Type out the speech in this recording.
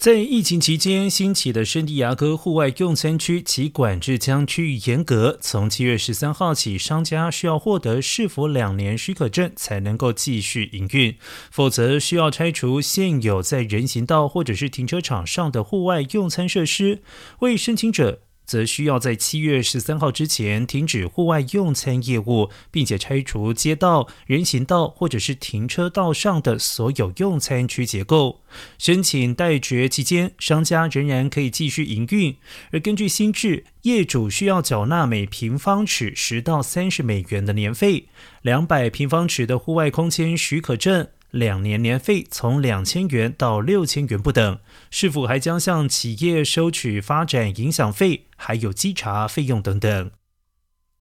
在疫情期间兴起的圣地亚哥户外用餐区，其管制将趋于严格。从七月十三号起，商家需要获得市府两年许可证才能够继续营运，否则需要拆除现有在人行道或者是停车场上的户外用餐设施。为申请者。则需要在七月十三号之前停止户外用餐业务，并且拆除街道、人行道或者是停车道上的所有用餐区结构。申请待决期间，商家仍然可以继续营运。而根据新制，业主需要缴纳每平方尺十到三十美元的年费，两百平方尺的户外空间许可证。两年年费从两千元到六千元不等，是否还将向企业收取发展影响费，还有稽查费用等等。